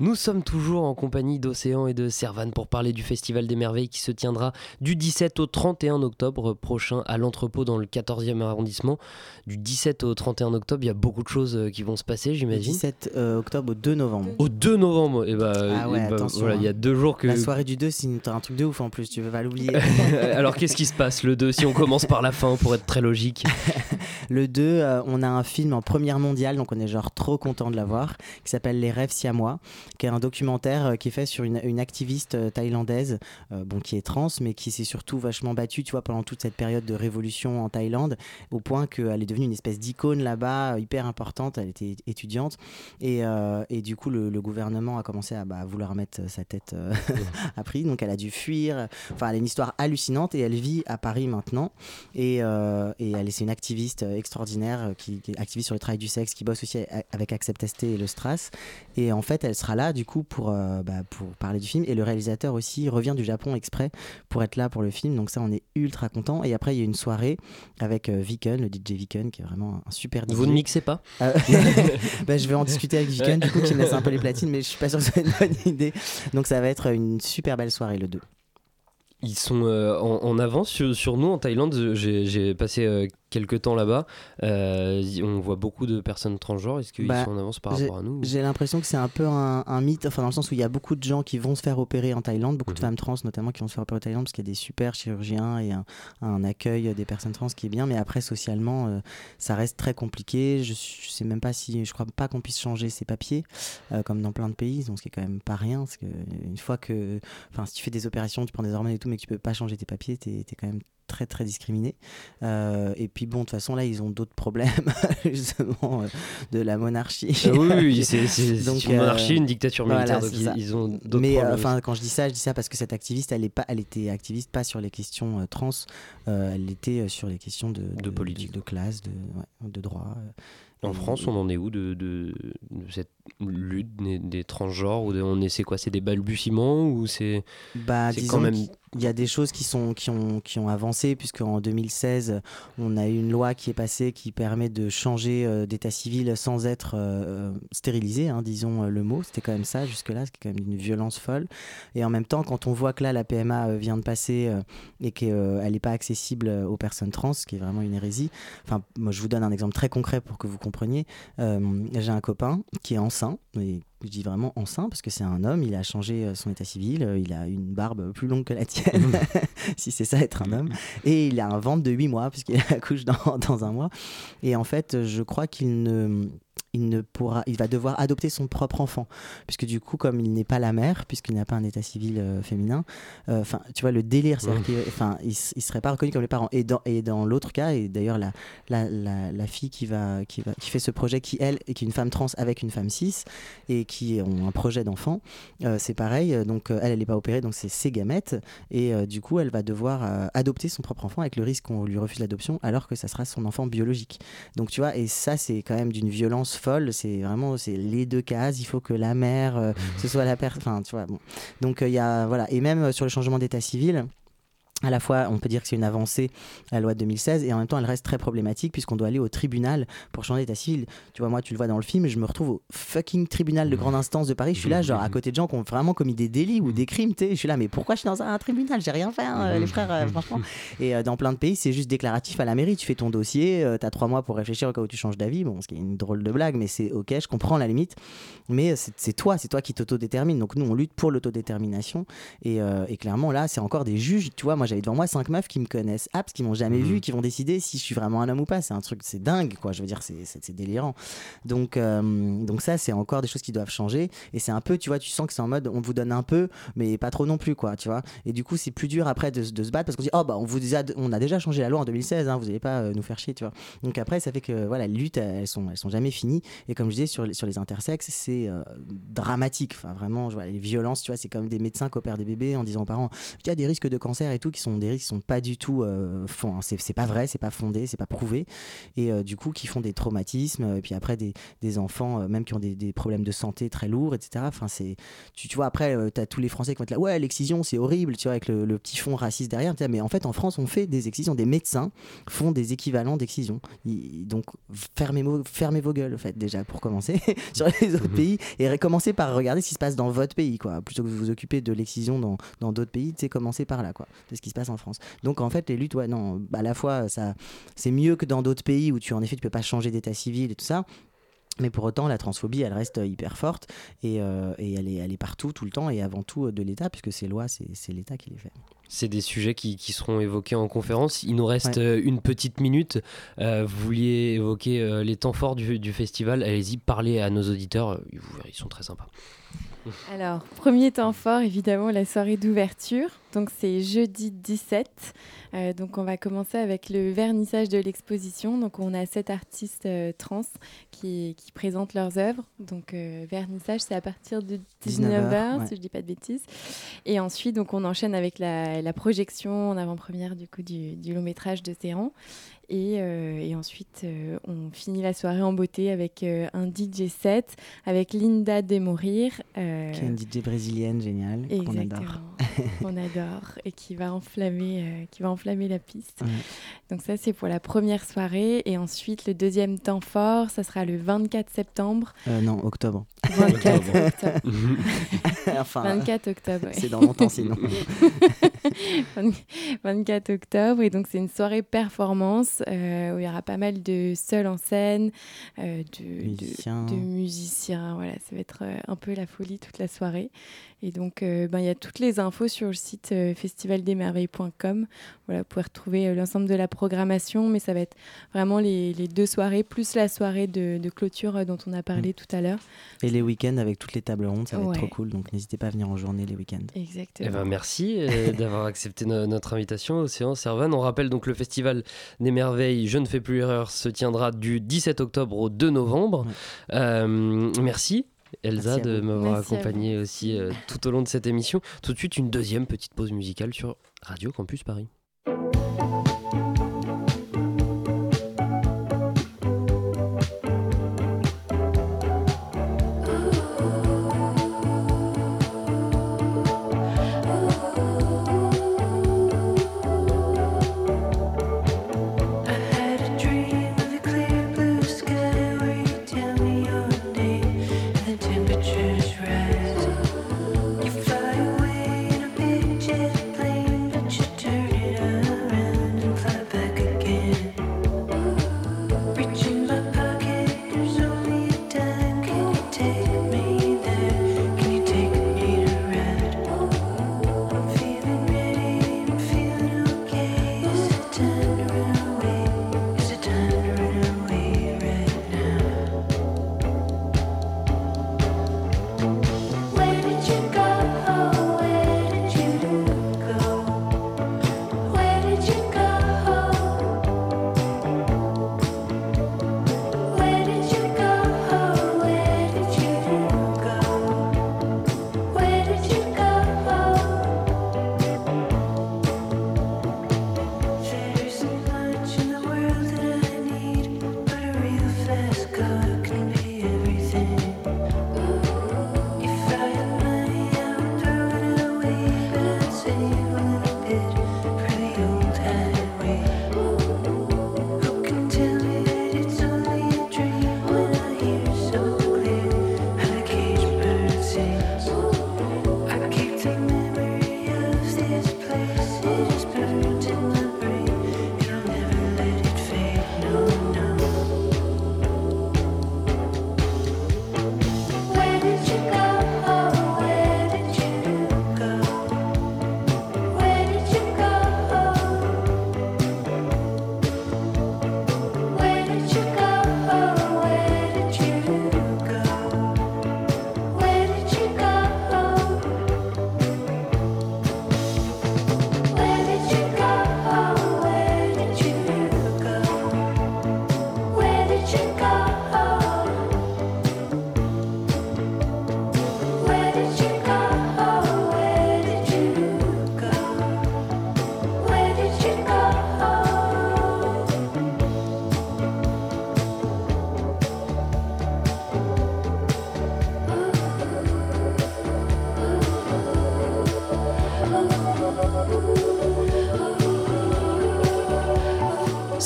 Nous sommes toujours en compagnie d'Océan et de Servan pour parler du Festival des Merveilles qui se tiendra du 17 au 31 octobre prochain à l'entrepôt dans le 14e arrondissement. Du 17 au 31 octobre, il y a beaucoup de choses euh, qui vont se passer, Du j'imagine. 17 euh, octobre au 2 novembre. Au 2 novembre, et bah, Ah ouais, et bah, attention, voilà, il y a hein. deux jours que. La soirée du 2, c'est un truc de ouf en plus, tu veux pas l'oublier. Alors qu'est-ce qui se passe le 2 si on commence par la fin pour être très logique Le 2, euh, on a un film en première mondiale, donc on est genre trop content de l'avoir, qui s'appelle Les rêves siamois. Qui est un documentaire qui est fait sur une, une activiste thaïlandaise, bon, qui est trans, mais qui s'est surtout vachement battue, tu vois, pendant toute cette période de révolution en Thaïlande, au point qu'elle est devenue une espèce d'icône là-bas, hyper importante. Elle était étudiante. Et, et du coup, le, gouvernement a commencé à bah, vouloir mettre sa tête à prix. Donc, elle a dû fuir. Enfin, elle a une histoire hallucinante et elle vit à Paris maintenant. Et, et elle est une activiste extraordinaire qui, qui, est activiste sur le travail du sexe, qui bosse aussi avec Accept ST et le Stras. Et en fait, elle sera là du coup pour, euh, bah, pour parler du film. Et le réalisateur aussi revient du Japon exprès pour être là pour le film. Donc ça, on est ultra content. Et après, il y a une soirée avec euh, Viken, le DJ Viken, qui est vraiment un super DJ. Vous ne mixez pas euh, bah, Je vais en discuter avec Viken, du coup, qui me laisse un peu les platines, mais je suis pas sûr que c'est une bonne idée. Donc ça va être une super belle soirée le 2 ils sont en, avance sur, nous en Thaïlande. J'ai passé quelques temps là-bas, euh, on voit beaucoup de personnes transgenres. Est-ce qu'ils bah, sont en avance par rapport à nous J'ai l'impression que c'est un peu un, mythe, enfin dans le sens où il y a beaucoup de gens qui vont se faire opérer en Thaïlande, beaucoup de mhm. femmes trans notamment qui vont se faire opérer en Thaïlande parce qu'il y a des super chirurgiens et un, accueil des personnes trans qui est bien. Mais après socialement, euh, ça reste très compliqué. Je, je, sais même pas si, je crois pas qu'on puisse changer ses papiers euh, comme dans plein de pays, donc ce qui est quand même pas rien. Parce que une fois que, enfin si tu fais des opérations, tu prends des hormones et tout, mais que tu peux pas changer tes papiers, tu es quand même très très discriminés. Euh, et puis bon, de toute façon, là, ils ont d'autres problèmes, justement, euh, de la monarchie. Ah oui, c'est une monarchie, une dictature militaire, donc ils, ont d'autres Mais enfin, quand je dis ça, je dis ça parce que cette activiste, elle, est pas, elle était activiste pas sur les questions trans, elle était sur les questions de, de, politique, de, classe, de, de droit. En France, on en est où de, de, cette lutte des, des transgenres ou on essaie quoi C'est des balbutiements ou c'est bah, quand même il y a des choses qui, sont, qui, ont, qui ont avancé, puisqu'en 2016, on a eu une loi qui est passée qui permet de changer euh, d'état civil sans être euh, stérilisé, hein, disons euh, le mot. C'était quand même ça jusque-là, c'est quand même une violence folle. Et en même temps, quand on voit que là, la PMA vient de passer et qu'elle n'est pas accessible aux personnes trans, ce qui est vraiment une hérésie, enfin, moi je vous donne un exemple très concret pour que vous compreniez. J'ai un copain qui est enceint, et je dis vraiment enceint parce que c'est un homme, il a changé euh, son état civil, euh, il a une barbe plus longue que la tienne, si c'est ça être un homme, et il a un ventre de 8 mois puisqu'il accouche dans, dans un mois. Et en fait, je crois qu'il ne il ne pourra, il va devoir adopter son propre enfant, puisque du coup, comme il n'est pas la mère, puisqu'il n'a pas un état civil euh, féminin, euh, enfin, tu vois le délire, c'est enfin, il, il, serait pas reconnu comme les parents. Et dans et dans l'autre cas, et d'ailleurs la, la, la, fille qui va qui va qui fait ce projet, qui elle est qui est une femme trans avec une femme cis et qui ont un projet d'enfant, euh, c'est pareil. Donc elle, elle n'est pas opérée, donc c'est ses gamètes, et du coup, elle va devoir adopter son propre enfant avec le risque qu'on lui refuse l'adoption, alors que ça sera son enfant biologique. Donc tu vois, et ça, c'est quand même d'une violence folle. C'est vraiment c'est les deux cases. Il faut que la mère, euh, ce soit la personne. Enfin, tu vois. Bon. Donc euh, il y a voilà. Et même euh, sur le changement d'état civil à la fois, on peut dire que c'est une avancée, la loi de 2016, et en même temps, elle reste très problématique puisqu'on doit aller au tribunal pour changer d'état civil. Tu vois, moi, tu le vois dans le film, je me retrouve au fucking tribunal de grande instance de Paris. Je suis là, genre, à côté de gens qui ont vraiment commis des délits ou des crimes, tu. Je suis là, mais pourquoi je suis dans un tribunal? J'ai rien fait, hein, les frères, euh, franchement. Et euh, dans plein de pays, c'est juste déclaratif à la mairie. Tu fais ton dossier, euh, tu as trois mois pour réfléchir au cas où tu changes d'avis. Bon, ce qui est une drôle de blague, mais c'est ok, je comprends la limite. Mais c'est toi, c'est toi qui t'autodétermine. Donc nous, on lutte pour l'autodétermination. Et, et clairement, là, c'est encore des juges. Tu vois, moi, j'avais devant moi cinq meufs qui me connaissent apps, qui m'ont jamais vu, mhm. qui vont décider si je suis vraiment un homme ou pas. C'est un truc, c'est dingue, quoi. Je veux dire, c'est délirant. Donc, euh, donc ça, c'est encore des choses qui doivent changer. Et c'est un peu, tu vois, tu sens que c'est en mode, on vous donne un peu, mais pas trop non plus, quoi, tu vois. Et du coup, c'est plus dur après de, se battre parce qu'on dit, oh bah, on vous a, on a déjà changé la loi en 2016, hein, vous n'allez pas euh, nous faire chier, tu vois. Donc après, ça fait que voilà, les luttes, elles sont, elles sont jamais finies. Et comme je disais sur, sur les intersexes, c'est euh, dramatique. Enfin, vraiment, je vois, les violences, tu vois, c'est comme des médecins qui opèrent des bébés en disant aux parents, il y a des risques de cancer et tout, qui sont des risques qui sont pas du tout euh, font. Hein. C'est pas vrai, c'est pas fondé, c'est pas prouvé. Et euh, du coup, qui font des traumatismes, et puis après des, des enfants, euh, même qui ont des, des, problèmes de santé très lourds, etc. Enfin, c'est, tu, tu vois, après, tu as tous les Français qui vont être là, ouais, l'excision, c'est horrible, tu vois, avec le, petit fond raciste derrière. Mais en fait, en France, on fait des excisions, des médecins font des équivalents d'excision. Donc, fermez, fermez vos gueules, en fait, déjà, pour commencer, sur les autres mhm. pays, et commencez par regarder ce qui se passe dans votre pays, quoi. Plutôt que de vous occuper de l'excision dans d'autres pays, tu sais, commencez par là, quoi. C'est ce qui se passe en France. Donc, en fait, les luttes, ouais, non, à la fois, ça, c'est mieux que dans d'autres pays où tu, en effet, tu peux pas changer d'état civil et tout ça. Mais pour autant, la transphobie, elle reste hyper forte et, euh, et elle, est, elle est partout, tout le temps et avant tout de l'État, puisque ces lois, c'est l'État qui les fait. c'est des sujets qui, qui, seront évoqués en conférence. Il nous reste Ouais. euh, une petite minute. Euh, vous vouliez évoquer euh, les temps forts du, du festival. Allez-y, parlez à nos auditeurs. euh, ils sont très sympas. Alors, premier temps fort, évidemment, la soirée d'ouverture. Donc, c'est jeudi 17. Euh, donc, on va commencer avec le vernissage de l'exposition. Donc, on a sept artistes euh, trans qui, qui présentent leurs œuvres. Donc, euh, vernissage, c'est à partir de 19h, 19h, ouais. si je dis pas de bêtises. Et ensuite, donc, on enchaîne avec la, la projection en avant-première du coup du, du long métrage de Théran. Et, euh, et ensuite, euh, on finit la soirée en beauté avec euh, un DJ set avec Linda Demorir. Qui est une DJ brésilienne géniale, qu'on adore. Qu'on adore et qui va enflammer, qui va enflammer la piste. Ouais. Donc ça c'est pour la première soirée et ensuite le deuxième temps fort, ça sera le 24 septembre. Non, octobre. 24 octobre. enfin, 24 octobre. ouais. C'est dans longtemps sinon. 24 octobre et donc c'est une soirée performance euh, où il y aura pas mal de seuls en scène, euh, de, Musiciens. de, musiciens. Voilà, ça va être euh, un peu la folie toute la soirée. Et donc euh, ben, il y a toutes les infos sur le site euh, festivaldesmerveilles.com. Voilà, vous pouvez retrouver euh, l'ensemble de la programmation, mais ça va être vraiment les, les deux soirées plus la soirée de, de clôture euh, dont on a parlé tout à l'heure. Et les week-ends avec toutes les tables rondes, ça va Ouais. être trop cool. Donc n'hésitez pas à venir en journée les week-ends. Exactement. Eh ben, merci euh, d'avoir accepté no- notre invitation, Océan Servan. On rappelle donc le Festival des Merveilles Je ne fais plus erreur se tiendra du 17 octobre au 2 novembre. Euh, merci. Elsa de m'avoir accompagné aussi euh, tout au long de cette émission. Tout de suite, une deuxième petite pause musicale sur Radio Campus Paris.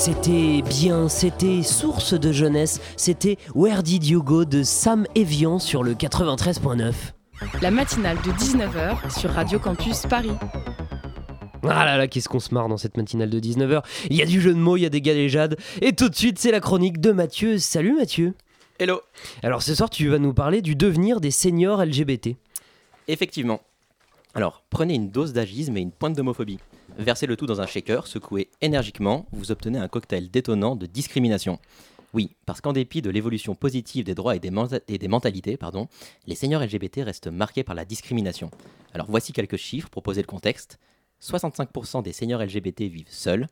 C'était bien, c'était source de jeunesse, c'était Where Did You Go de Sam Evian sur le 93.9. La matinale de 19h sur Radio Campus Paris. Ah là là, qu'est-ce qu'on se marre dans cette matinale de 19h. Il y a du jeu de mots, il y a des galéjades. Et tout de suite, c'est la chronique de Mathieu. Salut Mathieu. Hello. Alors ce soir, tu vas nous parler du devenir des seniors LGBT. Effectivement. Alors, prenez une dose d'agisme et une pointe d'homophobie. Versez le tout dans un shaker, secouez énergiquement, vous obtenez un cocktail détonnant de discrimination. Oui, parce qu'en dépit de l'évolution positive des droits et des, mentalités, les seniors LGBT restent marqués par la discrimination. Alors voici quelques chiffres pour poser le contexte. 65% des seniors LGBT vivent seuls,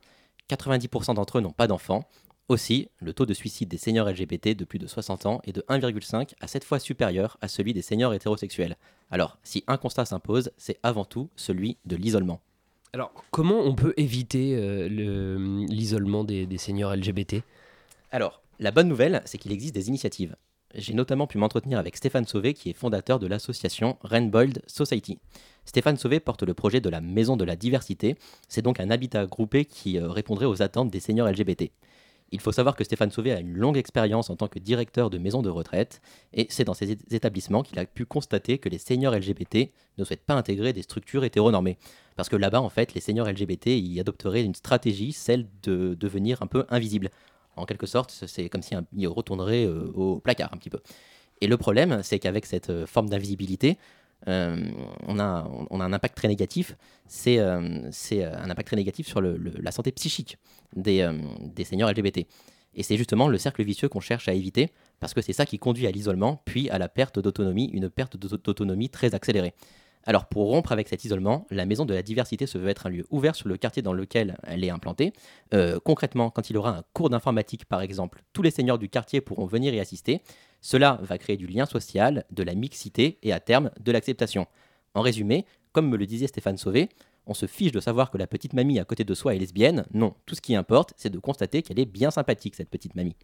90% d'entre eux n'ont pas d'enfants. Aussi, le taux de suicide des seniors LGBT de plus de 60 ans est de 1,5 à 7 fois supérieur à celui des seniors hétérosexuels. Alors, si un constat s'impose, c'est avant tout celui de l'isolement. Alors, comment on peut éviter euh, le- l'isolement des, des seniors LGBT Alors, la bonne nouvelle, c'est qu'il existe des initiatives. J'ai notamment pu m'entretenir avec Stéphane Sauvé, qui est fondateur de l'association Rainbold Society. Stéphane Sauvé porte le projet de la Maison de la Diversité. C'est donc un habitat groupé qui euh, répondrait aux attentes des seniors LGBT. Il faut savoir que Stéphane Sauvé a une longue expérience en tant que directeur de maison de retraite, et c'est dans ces établissements qu'il a pu constater que les seniors LGBT ne souhaitent pas intégrer des structures hétéronormées. Parce que là-bas, en fait, les seniors LGBT y adopteraient une stratégie, celle de devenir un peu invisible. En quelque sorte, c'est comme si retourneraient euh, au placard un petit peu. Et le problème, c'est qu'avec cette euh, forme d'invisibilité, euh, on, a, on a un impact très négatif. C'est un impact très négatif sur la santé psychique des, euh, des seniors LGBT. Et c'est justement le cercle vicieux qu'on cherche à éviter, parce que c'est ça qui conduit à l'isolement, puis à la perte d'autonomie, une perte d'auto- d'autonomie très accélérée. Alors pour rompre avec cet isolement, la Maison de la Diversité se veut être un lieu ouvert sur le quartier dans lequel elle est implantée. Euh, concrètement, quand il aura un cours d'informatique par exemple, tous les seniors du quartier pourront venir y assister. Cela va créer du lien social, de la mixité et à terme de l'acceptation. En résumé, comme me le disait Stéphane Sauvé, on se fiche de savoir que la petite mamie à côté de soi est lesbienne. Non, tout ce qui importe, c'est de constater qu'elle est bien sympathique, cette petite mamie.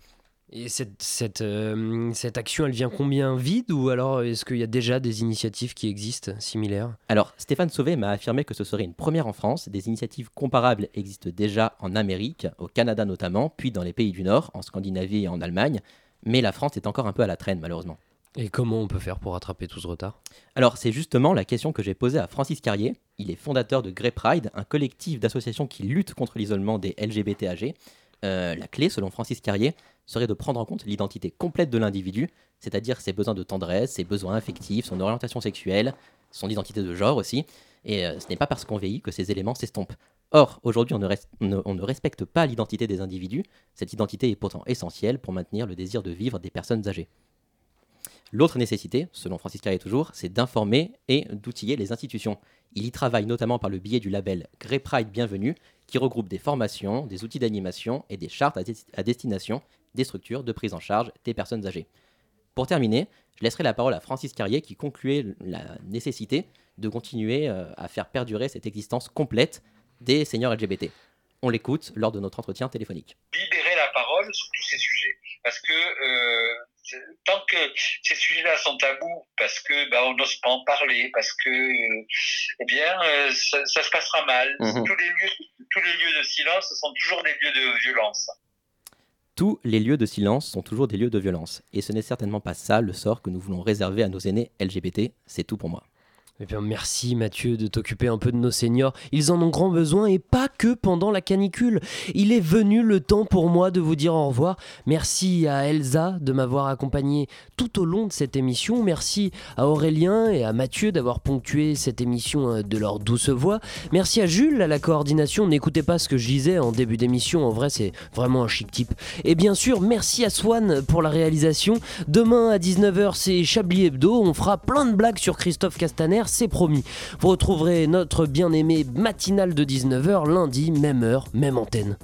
Et cette, cette, euh, cette action, elle vient combien vide ou alors est-ce qu'il y a déjà des initiatives qui existent similaires? Alors, Stéphane Sauvé m'a affirmé que ce serait une première en France. Des initiatives comparables existent déjà en Amérique, au Canada notamment, puis dans les pays du Nord, en Scandinavie et en Allemagne. Mais la France est encore un peu à la traîne, malheureusement. Et comment on peut faire pour rattraper tout ce retard? Alors, c'est justement la question que j'ai posée à Francis Carrier. Il est fondateur de Grey Pride, un collectif d'associations qui lutte contre l'isolement des LGBT. Euh, la clé, selon Francis Carrier, serait de prendre en compte l'identité complète de l'individu, c'est-à-dire ses besoins de tendresse, ses besoins affectifs, son orientation sexuelle, son identité de genre aussi. Et euh, ce n'est pas parce qu'on vieillit que ces éléments s'estompent. Or, aujourd'hui, on ne respecte pas l'identité des individus. Cette identité est pourtant essentielle pour maintenir le désir de vivre des personnes âgées. L'autre nécessité, selon Francis Carrier toujours, c'est d'informer et d'outiller les institutions. Il y travaille notamment par le biais du label Grey Pride Bienvenue, qui regroupe des formations, des outils d'animation et des chartes à, des- à destination des structures de prise en charge des personnes âgées. Pour terminer, je laisserai la parole à Francis Carrier qui concluait la nécessité de continuer euh, à faire perdurer cette existence complète des seniors LGBT. On l'écoute lors de notre entretien téléphonique. libérer la parole sur tous ces sujets. Parce que euh, tant que ces sujets-là sont tabous, parce que bah, on n'ose pas en parler, parce que euh, eh bien euh, ça, ça se passera mal. Mhm. Tous les lieux, tous les lieux de silence sont toujours des lieux de violence. Tous les lieux de silence sont toujours des lieux de violence. Et ce n'est certainement pas ça le sort que nous voulons réserver à nos aînés LGBT. C'est tout pour moi. Eh bien, merci Mathieu de t'occuper un peu de nos seniors. Ils en ont grand besoin et pas que pendant la canicule. Il est venu le temps pour moi de vous dire au revoir. Merci à Elsa de m'avoir accompagné tout au long de cette émission. Merci à Aurélien et à Mathieu d'avoir ponctué cette émission euh, de leur douce voix. Merci à Jules à la coordination. N'écoutez pas ce que je disais en début d'émission. En vrai, c'est vraiment un chic type. Et bien sûr, merci à Swan pour la réalisation. Demain à 19h, c'est Chablis Hebdo. On fera plein de blagues sur Christophe Castaner, c'est promis. Vous retrouverez notre bien-aimé matinal de 19h lundi, même heure, même antenne.